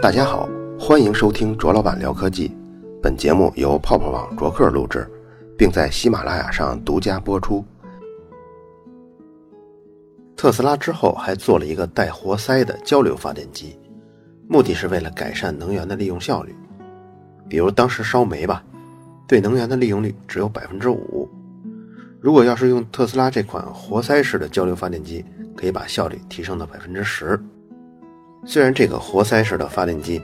大家好，欢迎收听卓老板聊科技。本节目由泡泡网卓克录制，并在喜马拉雅上独家播出。特斯拉之后还做了一个带活塞的交流发电机，目的是为了改善能源的利用效率。比如当时烧煤吧，对能源的利用率只有百分之五。如果要是用特斯拉这款活塞式的交流发电机，可以把效率提升到百分之十。虽然这个活塞式的发电机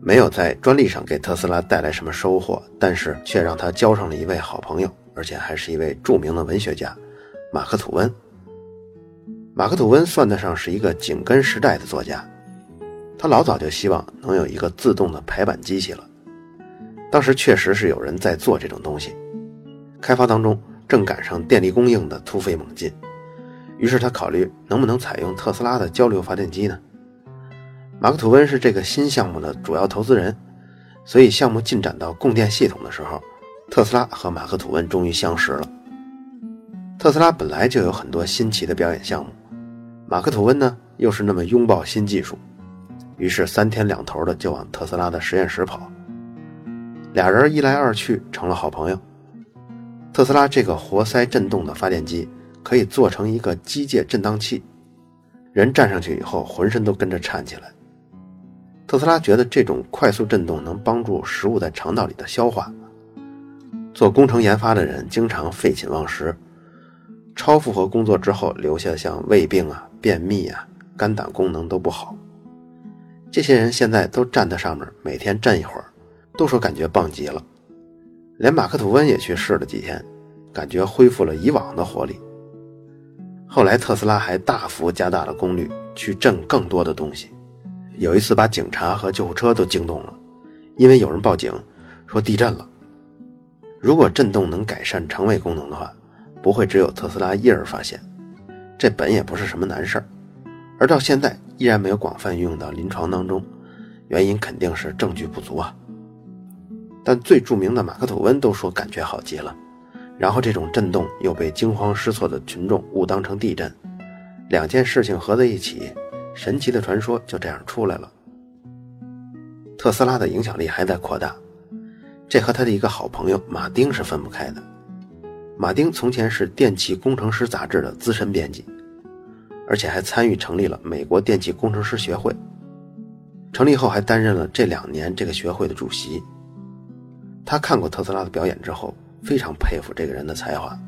没有在专利上给特斯拉带来什么收获，但是却让他交上了一位好朋友，而且还是一位著名的文学家马克吐温。马克吐温算得上是一个紧跟时代的作家，他老早就希望能有一个自动的排版机器了。当时确实是有人在做这种东西，开发当中正赶上电力供应的突飞猛进，于是他考虑能不能采用特斯拉的交流发电机呢？马克吐温是这个新项目的主要投资人，所以项目进展到供电系统的时候，特斯拉和马克吐温终于相识了。特斯拉本来就有很多新奇的表演项目，马克吐温呢又是那么拥抱新技术，于是三天两头的就往特斯拉的实验室跑。俩人一来二去成了好朋友。特斯拉这个活塞振动的发电机可以做成一个机械振荡器，人站上去以后浑身都跟着颤起来。特斯拉觉得这种快速振动能帮助食物在肠道里的消化。做工程研发的人经常废寝忘食，超负荷工作之后留下像胃病啊、便秘啊、肝胆功能都不好。这些人现在都站在上面，每天站一会儿，都说感觉棒极了。连马克吐温也去试了几天，感觉恢复了以往的活力。后来特斯拉还大幅加大了功率，去震更多的东西。有一次，把警察和救护车都惊动了，因为有人报警说地震了。如果震动能改善肠胃功能的话，不会只有特斯拉一人发现，这本也不是什么难事儿。而到现在依然没有广泛运用到临床当中，原因肯定是证据不足啊。但最著名的马克吐温都说感觉好极了，然后这种震动又被惊慌失措的群众误当成地震，两件事情合在一起。神奇的传说就这样出来了。特斯拉的影响力还在扩大，这和他的一个好朋友马丁是分不开的。马丁从前是《电气工程师》杂志的资深编辑，而且还参与成立了美国电气工程师学会。成立后还担任了这两年这个学会的主席。他看过特斯拉的表演之后，非常佩服这个人的才华。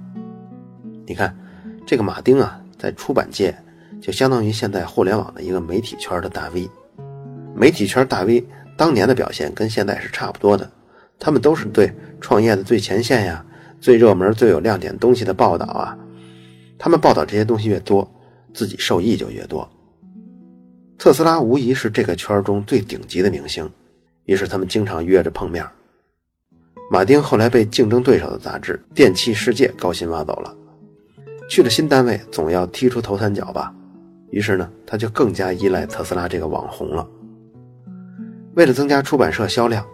你看，这个马丁啊，在出版界。就相当于现在互联网的一个媒体圈的大 V，媒体圈大 V 当年的表现跟现在是差不多的，他们都是对创业的最前线呀、最热门、最有亮点东西的报道啊，他们报道这些东西越多，自己受益就越多。特斯拉无疑是这个圈中最顶级的明星，于是他们经常约着碰面。马丁后来被竞争对手的杂志《电气世界》高薪挖走了，去了新单位，总要踢出头三脚吧。于是呢，他就更加依赖特斯拉这个网红了。为了增加出版社销量，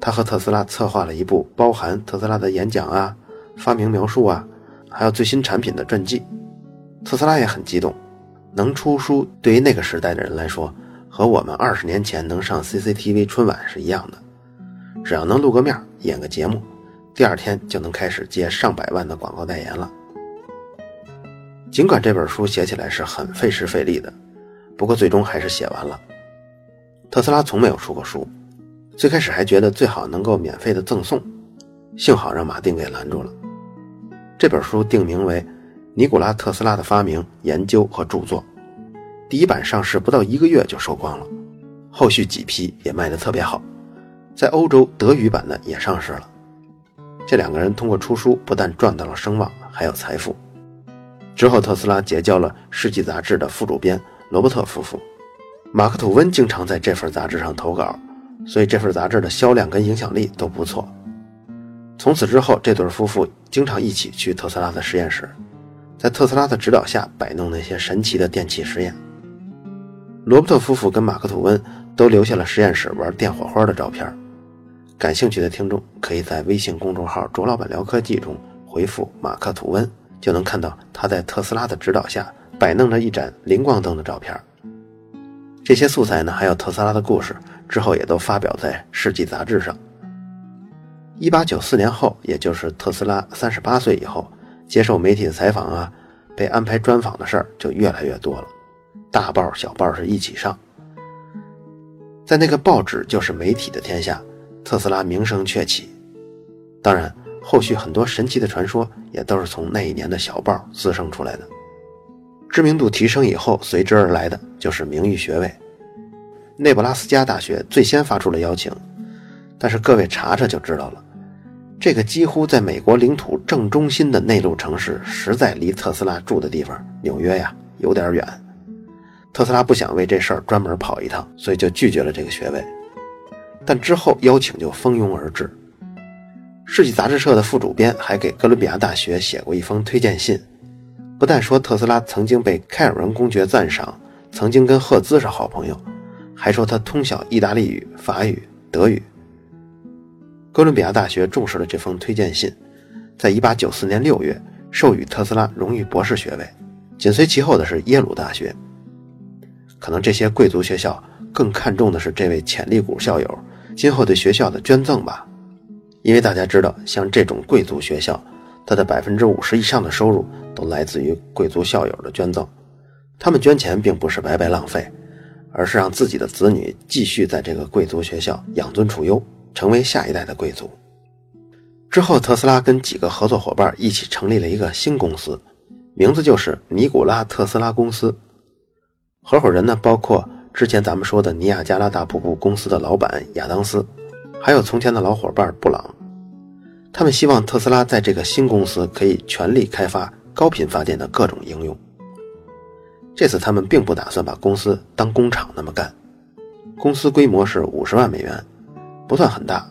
他和特斯拉策划了一部包含特斯拉的演讲啊、发明描述啊，还有最新产品的传记。特斯拉也很激动，能出书对于那个时代的人来说，和我们二十年前能上 CCTV 春晚是一样的。只要能露个面、演个节目，第二天就能开始接上百万的广告代言了。尽管这本书写起来是很费时费力的，不过最终还是写完了。特斯拉从没有出过书，最开始还觉得最好能够免费的赠送，幸好让马丁给拦住了。这本书定名为《尼古拉·特斯拉的发明、研究和著作》，第一版上市不到一个月就售光了，后续几批也卖得特别好，在欧洲德语版的也上市了。这两个人通过出书不但赚到了声望，还有财富。之后，特斯拉结交了《世纪》杂志的副主编罗伯特夫妇，马克吐温经常在这份杂志上投稿，所以这份杂志的销量跟影响力都不错。从此之后，这对夫妇经常一起去特斯拉的实验室，在特斯拉的指导下摆弄那些神奇的电气实验。罗伯特夫妇跟马克吐温都留下了实验室玩电火花的照片，感兴趣的听众可以在微信公众号“卓老板聊科技”中回复“马克吐温”。就能看到他在特斯拉的指导下摆弄着一盏灵光灯的照片。这些素材呢，还有特斯拉的故事，之后也都发表在《世纪》杂志上。一八九四年后，也就是特斯拉三十八岁以后，接受媒体的采访啊，被安排专访的事儿就越来越多了，大报小报是一起上。在那个报纸就是媒体的天下，特斯拉名声鹊起。当然，后续很多神奇的传说也都是从那一年的小报滋生出来的。知名度提升以后，随之而来的就是名誉学位。内布拉斯加大学最先发出了邀请，但是各位查查就知道了。这个几乎在美国领土正中心的内陆城市，实在离特斯拉住的地方纽约呀有点远。特斯拉不想为这事儿专门跑一趟，所以就拒绝了这个学位。但之后邀请就蜂拥而至。世纪杂志社的副主编还给哥伦比亚大学写过一封推荐信，不但说特斯拉曾经被开尔文公爵赞赏，曾经跟赫兹是好朋友，还说他通晓意大利语、法语、德语。哥伦比亚大学重视了这封推荐信，在1894年6月授予特斯拉荣誉博士学位。紧随其后的是耶鲁大学。可能这些贵族学校更看重的是这位潜力股校友今后对学校的捐赠吧，因为大家知道，像这种贵族学校，它的百分之五十以上的收入都来自于贵族校友的捐赠。他们捐钱并不是白白浪费，而是让自己的子女继续在这个贵族学校养尊处优。成为下一代的贵族。之后，特斯拉跟几个合作伙伴一起成立了一个新公司，名字就是尼古拉特斯拉公司。合伙人呢，包括之前咱们说的尼亚加拉大瀑布公司的老板亚当斯，还有从前的老伙伴布朗。他们希望特斯拉在这个新公司可以全力开发高频发电的各种应用。这次他们并不打算把公司当工厂那么干，公司规模是五十万美元。不算很大，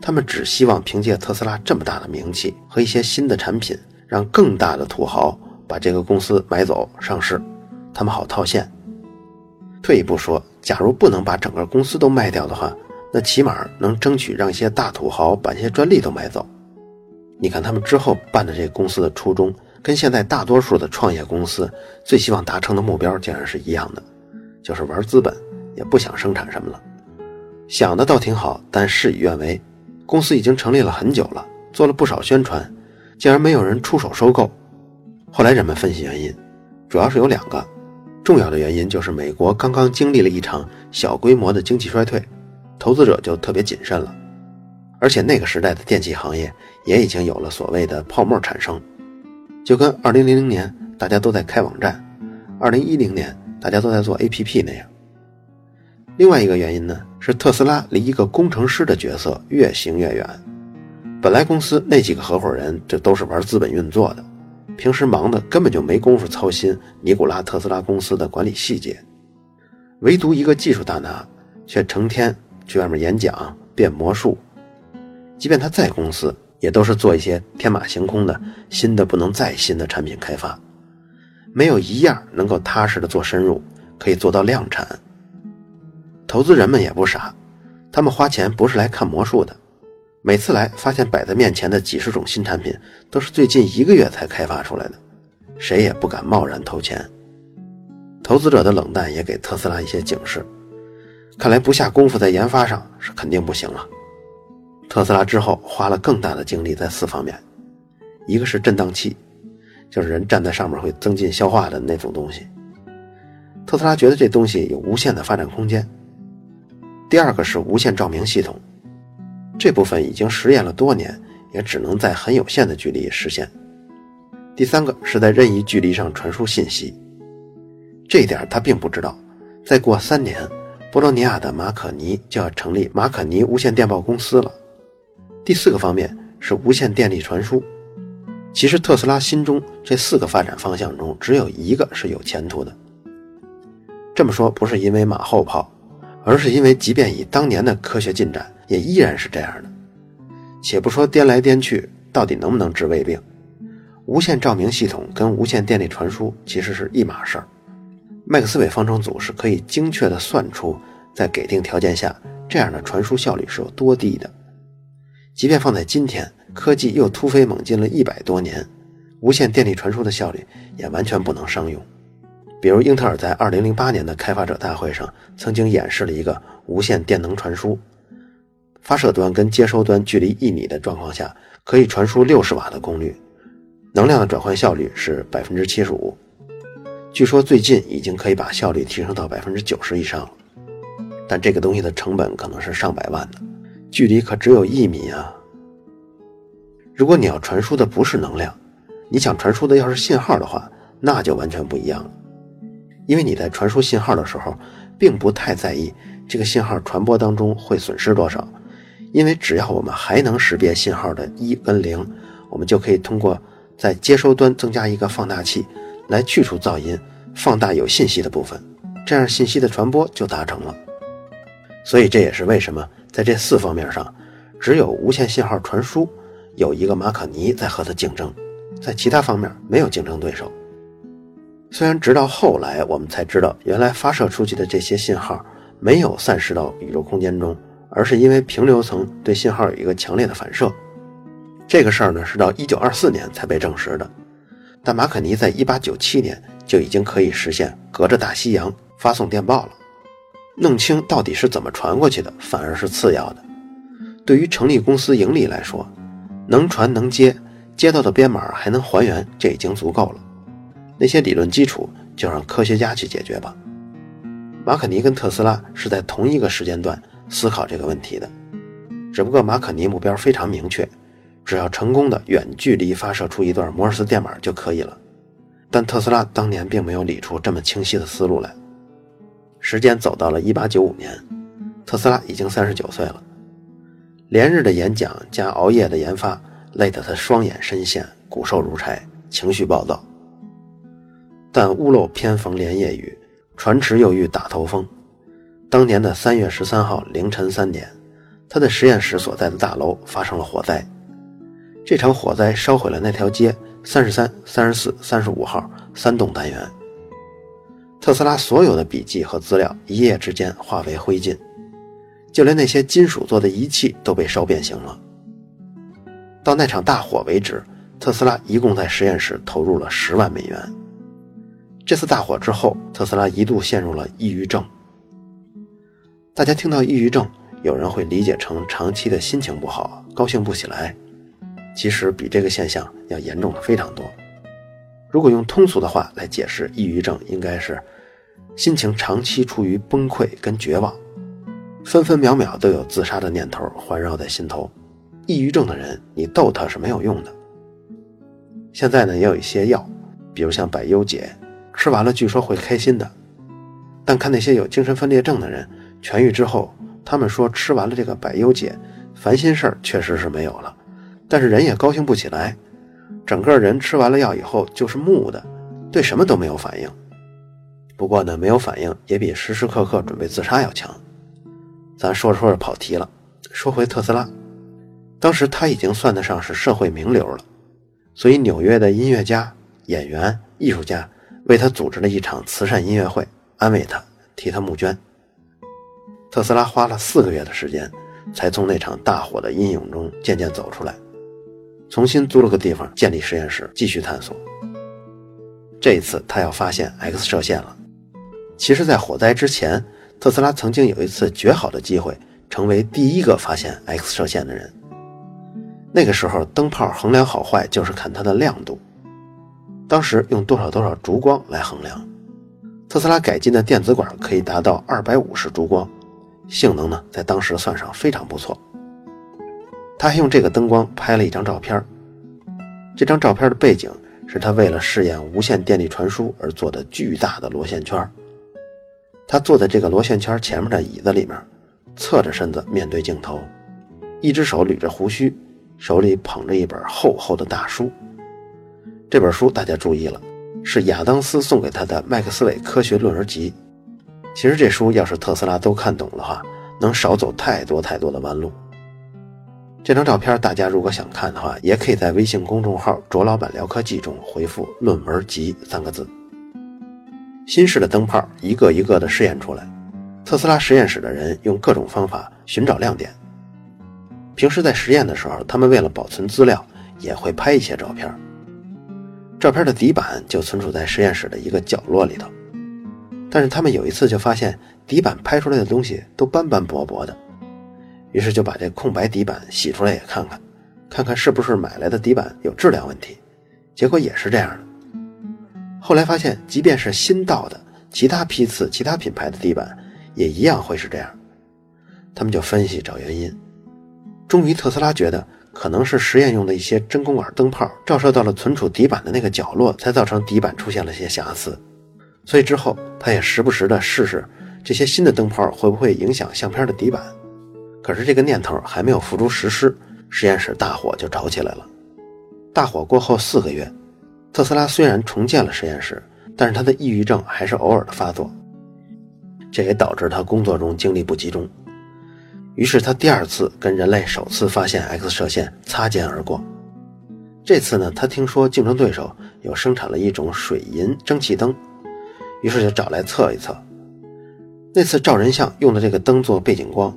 他们只希望凭借特斯拉这么大的名气和一些新的产品，让更大的土豪把这个公司买走上市，他们好套现。退一步说，假如不能把整个公司都卖掉的话，那起码能争取让一些大土豪把一些专利都买走。你看他们之后办的这个公司的初衷，跟现在大多数的创业公司最希望达成的目标竟然是一样的，就是玩资本，也不想生产什么了。想的倒挺好，但事与愿违。公司已经成立了很久了，做了不少宣传，竟然没有人出手收购。后来人们分析原因，主要是有两个。重要的原因就是美国刚刚经历了一场小规模的经济衰退，投资者就特别谨慎了。而且那个时代的电器行业也已经有了所谓的泡沫产生，就跟2000年大家都在开网站，2010年大家都在做 APP 那样。另外一个原因呢，是特斯拉离一个工程师的角色越行越远。本来公司那几个合伙人就都是玩资本运作的，平时忙的根本就没工夫操心尼古拉特斯拉公司的管理细节。唯独一个技术大拿，却成天去外面演讲、变魔术。即便他在公司，也都是做一些天马行空的新的不能再新的产品开发，没有一样能够踏实的做深入，可以做到量产。投资人们也不傻，他们花钱不是来看魔术的。每次来，发现摆在面前的几十种新产品都是最近一个月才开发出来的，谁也不敢贸然投钱。投资者的冷淡也给特斯拉一些警示，看来不下功夫在研发上是肯定不行了。特斯拉之后花了更大的精力在四方面，一个是震荡器，就是人站在上面会增进消化的那种东西。特斯拉觉得这东西有无限的发展空间。第二个是无线照明系统，这部分已经实验了多年，也只能在很有限的距离实现。第三个是在任意距离上传输信息，这一点他并不知道。再过三年，波罗尼亚的马可尼就要成立马可尼无线电报公司了。第四个方面是无线电力传输。其实特斯拉心中这四个发展方向中，只有一个是有前途的。这么说不是因为马后炮。而是因为，即便以当年的科学进展，也依然是这样的。且不说颠来颠去到底能不能治胃病，无线照明系统跟无线电力传输其实是一码事儿。麦克斯韦方程组是可以精确地算出，在给定条件下，这样的传输效率是有多低的。即便放在今天，科技又突飞猛进了一百多年，无线电力传输的效率也完全不能商用。比如英特尔在2008年的开发者大会上曾经演示了一个无线电能传输，发射端跟接收端距离一米的状况下，可以传输60瓦的功率，能量的转换效率是百分之七十五。据说最近已经可以把效率提升到百分之九十以上了，但这个东西的成本可能是上百万的，距离可只有一米啊！如果你要传输的不是能量，你想传输的要是信号的话，那就完全不一样了。因为你在传输信号的时候，并不太在意这个信号传播当中会损失多少，因为只要我们还能识别信号的一跟零，我们就可以通过在接收端增加一个放大器，来去除噪音，放大有信息的部分，这样信息的传播就达成了。所以这也是为什么在这四方面上，只有无线信号传输有一个马可尼在和它竞争，在其他方面没有竞争对手。虽然直到后来我们才知道，原来发射出去的这些信号没有散失到宇宙空间中，而是因为平流层对信号有一个强烈的反射。这个事儿呢，是到1924年才被证实的。但马可尼在1897年就已经可以实现隔着大西洋发送电报了。弄清到底是怎么传过去的，反而是次要的。对于成立公司盈利来说，能传能接，接到的编码还能还原，这已经足够了。那些理论基础就让科学家去解决吧。马可尼跟特斯拉是在同一个时间段思考这个问题的，只不过马可尼目标非常明确，只要成功的远距离发射出一段摩尔斯电码就可以了。但特斯拉当年并没有理出这么清晰的思路来。时间走到了1895年，特斯拉已经三十九岁了，连日的演讲加熬夜的研发，累得他双眼深陷，骨瘦如柴，情绪暴躁。但屋漏偏逢连夜雨，船迟又遇打头风。当年的三月十三号凌晨三点，他的实验室所在的大楼发生了火灾。这场火灾烧毁了那条街三十三、三十四、三十五号三栋单元。特斯拉所有的笔记和资料一夜之间化为灰烬，就连那些金属做的仪器都被烧变形了。到那场大火为止，特斯拉一共在实验室投入了十万美元。这次大火之后，特斯拉一度陷入了抑郁症。大家听到抑郁症，有人会理解成长期的心情不好，高兴不起来。其实比这个现象要严重的非常多。如果用通俗的话来解释，抑郁症应该是心情长期处于崩溃跟绝望，分分秒秒都有自杀的念头环绕在心头。抑郁症的人，你逗他是没有用的。现在呢，也有一些药，比如像百忧解。吃完了，据说会开心的，但看那些有精神分裂症的人痊愈之后，他们说吃完了这个百忧解，烦心事儿确实是没有了，但是人也高兴不起来，整个人吃完了药以后就是木的，对什么都没有反应。不过呢，没有反应也比时时刻刻准备自杀要强。咱说着说着跑题了，说回特斯拉，当时他已经算得上是社会名流了，所以纽约的音乐家、演员、艺术家。为他组织了一场慈善音乐会，安慰他，替他募捐。特斯拉花了四个月的时间，才从那场大火的阴影中渐渐走出来，重新租了个地方建立实验室，继续探索。这一次，他要发现 X 射线了。其实，在火灾之前，特斯拉曾经有一次绝好的机会，成为第一个发现 X 射线的人。那个时候，灯泡衡量好坏就是看它的亮度。当时用多少多少烛光来衡量，特斯拉改进的电子管可以达到二百五十烛光，性能呢在当时算上非常不错。他还用这个灯光拍了一张照片，这张照片的背景是他为了试验无线电力传输而做的巨大的螺线圈。他坐在这个螺线圈前面的椅子里面，侧着身子面对镜头，一只手捋着胡须，手里捧着一本厚厚的大书。这本书大家注意了，是亚当斯送给他的《麦克斯韦科学论文集》。其实这书要是特斯拉都看懂的话，能少走太多太多的弯路。这张照片大家如果想看的话，也可以在微信公众号“卓老板聊科技”中回复“论文集”三个字。新式的灯泡一个一个的试验出来，特斯拉实验室的人用各种方法寻找亮点。平时在实验的时候，他们为了保存资料，也会拍一些照片。照片的底板就存储在实验室的一个角落里头，但是他们有一次就发现底板拍出来的东西都斑斑驳驳的，于是就把这空白底板洗出来也看看，看看是不是买来的底板有质量问题。结果也是这样的。后来发现，即便是新到的其他批次、其他品牌的底板，也一样会是这样。他们就分析找原因，终于特斯拉觉得可能是实验用的一些真空管灯泡照射到了存储底板的那个角落，才造成底板出现了些瑕疵。所以之后，他也时不时的试试这些新的灯泡会不会影响相片的底板。可是这个念头还没有付诸实施，实验室大火就着起来了。大火过后四个月，特斯拉虽然重建了实验室，但是他的抑郁症还是偶尔的发作，这也导致他工作中精力不集中。于是他第二次跟人类首次发现 X 射线擦肩而过。这次呢，他听说竞争对手有生产了一种水银蒸汽灯，于是就找来测一测。那次照人像用的这个灯做背景光，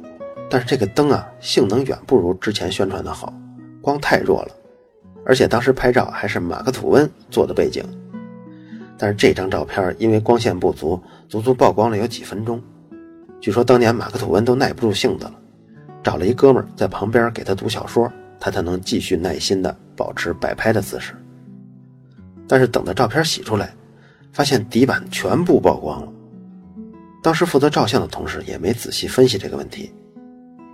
但是这个灯啊，性能远不如之前宣传的好，光太弱了。而且当时拍照还是马克吐温做的背景，但是这张照片因为光线不足，足足曝光了有几分钟。据说当年马克吐温都耐不住性子了，找了一哥们在旁边给他读小说，他才能继续耐心的保持摆拍的姿势。但是等到照片洗出来，发现底板全部曝光了。当时负责照相的同事也没仔细分析这个问题，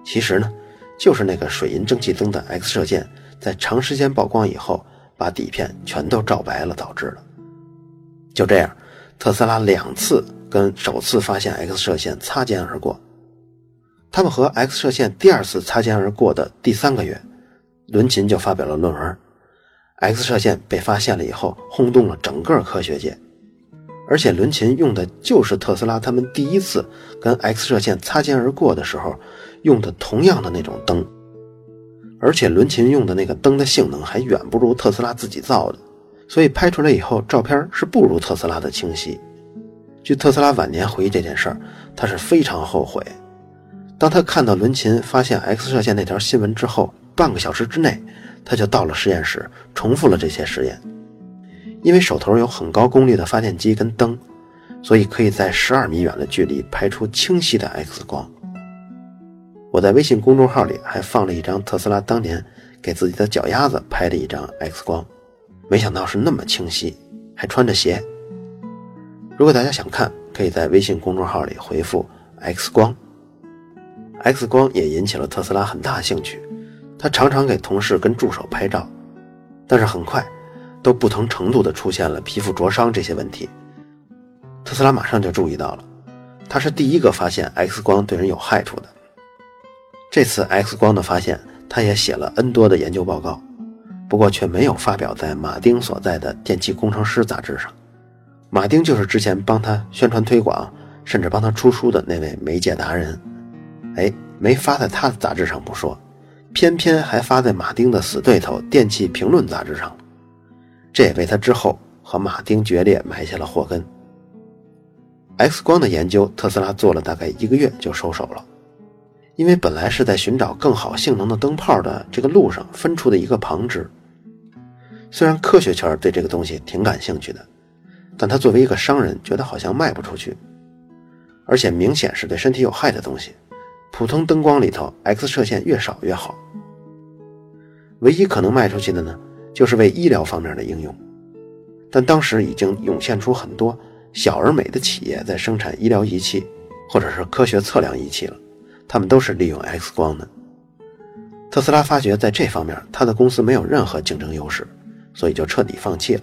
其实呢，就是那个水银蒸汽灯的 X 射线。在长时间曝光以后，把底片全都照白了，导致的。就这样，特斯拉两次跟首次发现 X 射线擦肩而过。他们和 X 射线第二次擦肩而过的第三个月，伦琴就发表了论文。X 射线被发现了以后，轰动了整个科学界。而且伦琴用的就是特斯拉他们第一次跟 X 射线擦肩而过的时候用的同样的那种灯。而且伦琴用的那个灯的性能还远不如特斯拉自己造的，所以拍出来以后照片是不如特斯拉的清晰。据特斯拉晚年回忆这件事儿，他是非常后悔。当他看到伦琴发现 X 射线那条新闻之后，半个小时之内他就到了实验室，重复了这些实验。因为手头有很高功率的发电机跟灯，所以可以在十二米远的距离拍出清晰的 X 光。我在微信公众号里还放了一张特斯拉当年给自己的脚丫子拍的一张 X 光，没想到是那么清晰，还穿着鞋。如果大家想看，可以在微信公众号里回复 “X 光”。X 光也引起了特斯拉很大兴趣，他常常给同事跟助手拍照，但是很快都不同程度的出现了皮肤灼伤这些问题。特斯拉马上就注意到了，他是第一个发现 X 光对人有害处的。这次 X 光的发现，他也写了 N 多的研究报告，不过却没有发表在马丁所在的电气工程师杂志上。马丁就是之前帮他宣传推广，甚至帮他出书的那位媒介达人。哎，没发在他的杂志上不说，偏偏还发在马丁的死对头《电气评论》杂志上。这也为他之后和马丁决裂埋下了祸根。X 光的研究，特斯拉做了大概一个月就收手了。因为本来是在寻找更好性能的灯泡的这个路上分出的一个旁支。虽然科学圈对这个东西挺感兴趣的，但他作为一个商人，觉得好像卖不出去，而且明显是对身体有害的东西。普通灯光里头，X 射线越少越好。唯一可能卖出去的呢，就是为医疗方面的应用。但当时已经涌现出很多小而美的企业在生产医疗仪器，或者是科学测量仪器了。他们都是利用 X 光的。特斯拉发觉在这方面，他的公司没有任何竞争优势，所以就彻底放弃了。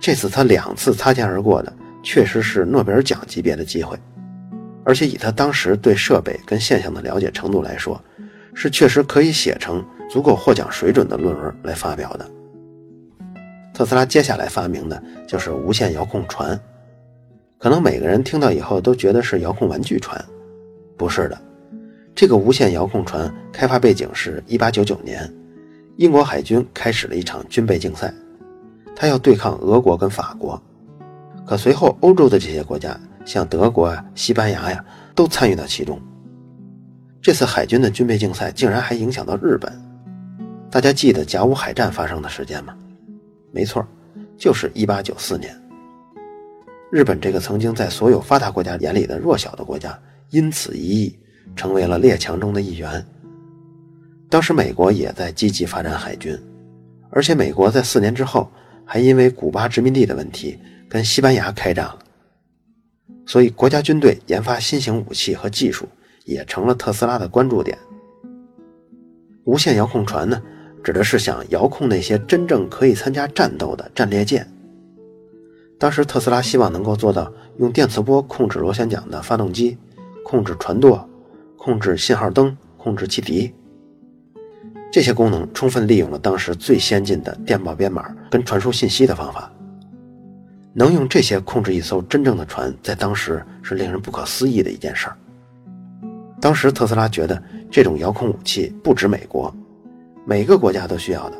这次他两次擦肩而过的，确实是诺贝尔奖级别的机会，而且以他当时对设备跟现象的了解程度来说，是确实可以写成足够获奖水准的论文来发表的。特斯拉接下来发明的就是无线遥控船，可能每个人听到以后都觉得是遥控玩具船。不是的，这个无线遥控船开发背景是一八九九年，英国海军开始了一场军备竞赛，他要对抗俄国跟法国。可随后欧洲的这些国家，像德国啊、西班牙呀，都参与到其中。这次海军的军备竞赛竟然还影响到日本。大家记得甲午海战发生的时间吗？没错，就是一八九四年。日本这个曾经在所有发达国家眼里的弱小的国家，因此一役成为了列强中的一员。当时美国也在积极发展海军，而且美国在四年之后还因为古巴殖民地的问题跟西班牙开战了，所以国家军队研发新型武器和技术也成了特斯拉的关注点。无线遥控船呢，指的是想遥控那些真正可以参加战斗的战列舰。当时特斯拉希望能够做到用电磁波控制螺旋桨的发动机，控制船舵，控制信号灯，控制汽笛。这些功能充分利用了当时最先进的电报编码跟传输信息的方法。能用这些控制一艘真正的船，在当时是令人不可思议的一件事儿。当时特斯拉觉得这种遥控武器不止美国，每个国家都需要的。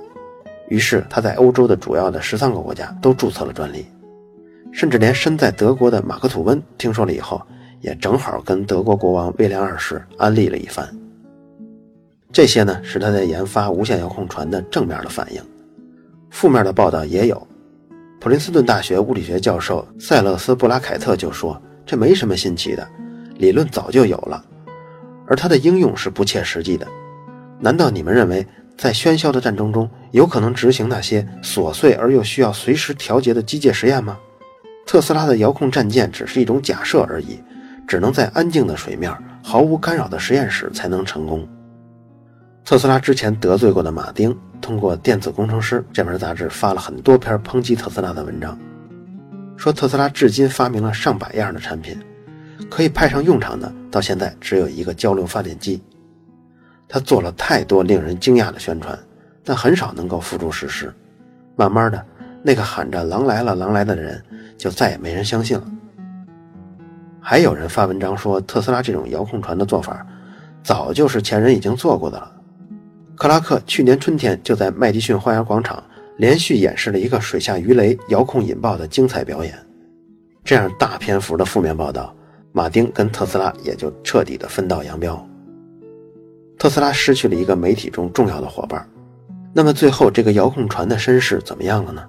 于是他在欧洲的主要的十三个国家都注册了专利。甚至连身在德国的马克吐温听说了以后，也正好跟德国国王威廉二世安利了一番。这些呢是他在研发无线遥控船的正面的反应，负面的报道也有。普林斯顿大学物理学教授塞勒斯布拉凯特就说：“这没什么新奇的，理论早就有了，而它的应用是不切实际的。难道你们认为在喧嚣的战争中有可能执行那些琐碎而又需要随时调节的机械实验吗？”特斯拉的遥控战舰只是一种假设而已，只能在安静的水面、毫无干扰的实验室才能成功。特斯拉之前得罪过的马丁，通过《电子工程师》这本杂志发了很多篇抨击特斯拉的文章，说特斯拉至今发明了上百样的产品，可以派上用场的，到现在只有一个交流发电机。他做了太多令人惊讶的宣传，但很少能够付诸实施。慢慢的，那个喊着“狼来了，狼来了”的人。就再也没人相信了。还有人发文章说，特斯拉这种遥控船的做法，早就是前人已经做过的了。克拉克去年春天就在麦迪逊花园广场连续演示了一个水下鱼雷遥控引爆的精彩表演。这样大篇幅的负面报道，马丁跟特斯拉也就彻底的分道扬镳。特斯拉失去了一个媒体中重要的伙伴。那么最后这个遥控船的身世怎么样了呢？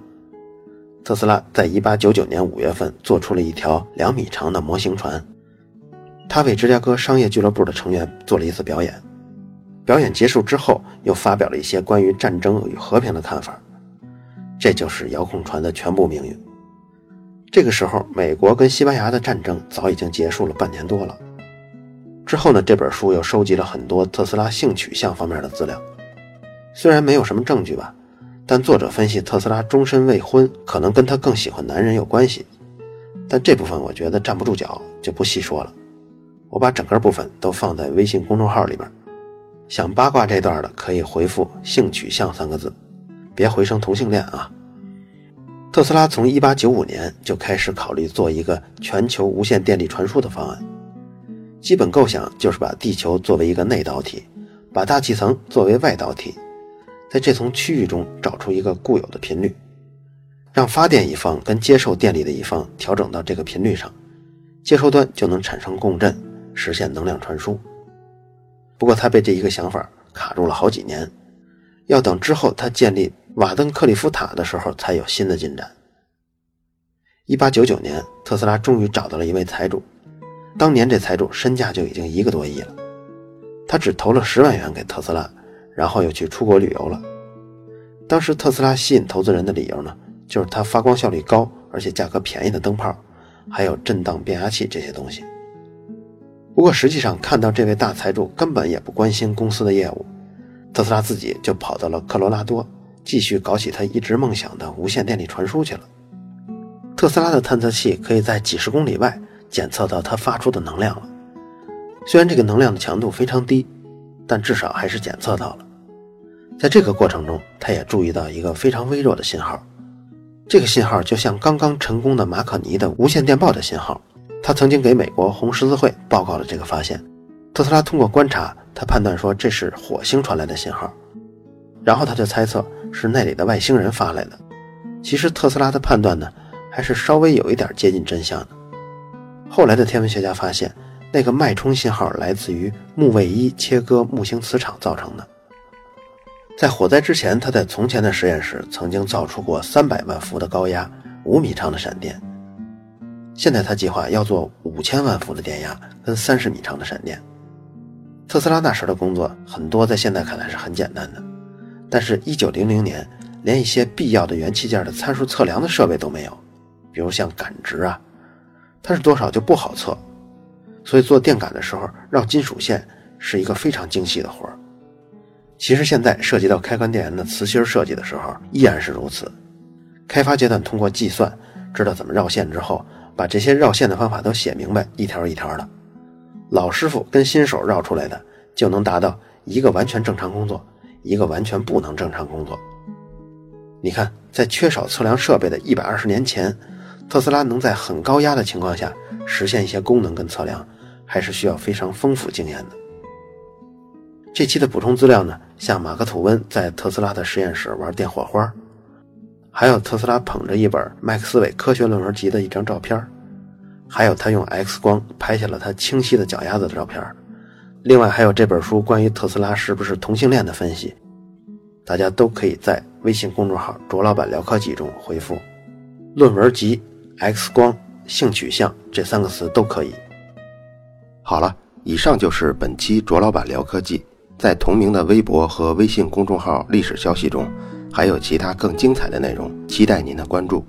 特斯拉在1899年5月份做出了一条两米长的模型船，他为芝加哥商业俱乐部的成员做了一次表演。表演结束之后，又发表了一些关于战争与和平的看法。这就是遥控船的全部命运。这个时候，美国跟西班牙的战争早已经结束了半年多了。之后呢，这本书又收集了很多特斯拉性取向方面的资料，虽然没有什么证据吧。但作者分析特斯拉终身未婚，可能跟他更喜欢男人有关系。但这部分我觉得站不住脚，就不细说了。我把整个部分都放在微信公众号里边，想八卦这段的可以回复“性取向”三个字，别回声同性恋啊。特斯拉从1895年就开始考虑做一个全球无线电力传输的方案，基本构想就是把地球作为一个内导体，把大气层作为外导体。在这层区域中找出一个固有的频率，让发电一方跟接受电力的一方调整到这个频率上，接收端就能产生共振，实现能量传输。不过他被这一个想法卡住了好几年，要等之后他建立瓦登克利夫塔的时候才有新的进展。一八九九年，特斯拉终于找到了一位财主，当年这财主身价就已经一个多亿了，他只投了十万元给特斯拉。然后又去出国旅游了。当时特斯拉吸引投资人的理由呢，就是它发光效率高，而且价格便宜的灯泡，还有震荡变压器这些东西。不过实际上看到这位大财主根本也不关心公司的业务，特斯拉自己就跑到了科罗拉多，继续搞起他一直梦想的无线电力传输去了。特斯拉的探测器可以在几十公里外检测到它发出的能量了，虽然这个能量的强度非常低。但至少还是检测到了，在这个过程中，他也注意到一个非常微弱的信号，这个信号就像刚刚成功的马可尼的无线电报的信号。他曾经给美国红十字会报告了这个发现。特斯拉通过观察，他判断说这是火星传来的信号，然后他就猜测是那里的外星人发来的。其实特斯拉的判断呢，还是稍微有一点接近真相的。后来的天文学家发现。那个脉冲信号来自于木卫一切割木星磁场造成的。在火灾之前，他在从前的实验室曾经造出过三百万伏的高压、五米长的闪电。现在他计划要做五千万伏的电压跟三十米长的闪电。特斯拉那时的工作很多在现在看来是很简单的，但是1900年连一些必要的元器件的参数测量的设备都没有，比如像感值啊，它是多少就不好测，所以做电感的时候绕金属线是一个非常精细的活儿。其实现在涉及到开关电源的磁芯设计的时候依然是如此，开发阶段通过计算知道怎么绕线之后，把这些绕线的方法都写明白，一条一条的。老师傅跟新手绕出来的，就能达到一个完全正常工作，一个完全不能正常工作。你看，在缺少测量设备的一百二十年前，特斯拉能在很高压的情况下实现一些功能跟测量，还是需要非常丰富经验的。这期的补充资料呢，像马克·吐温在特斯拉的实验室玩电火花，还有特斯拉捧着一本麦克斯韦科学论文集的一张照片。还有他用 X 光拍下了他清晰的脚丫子的照片。另外还有这本书关于特斯拉是不是同性恋的分析，大家都可以在微信公众号“卓老板聊科技”中回复“论文集 X 光性取向”这三个词都可以。好了，以上就是本期卓老板聊科技，在同名的微博和微信公众号历史消息中，还有其他更精彩的内容，期待您的关注。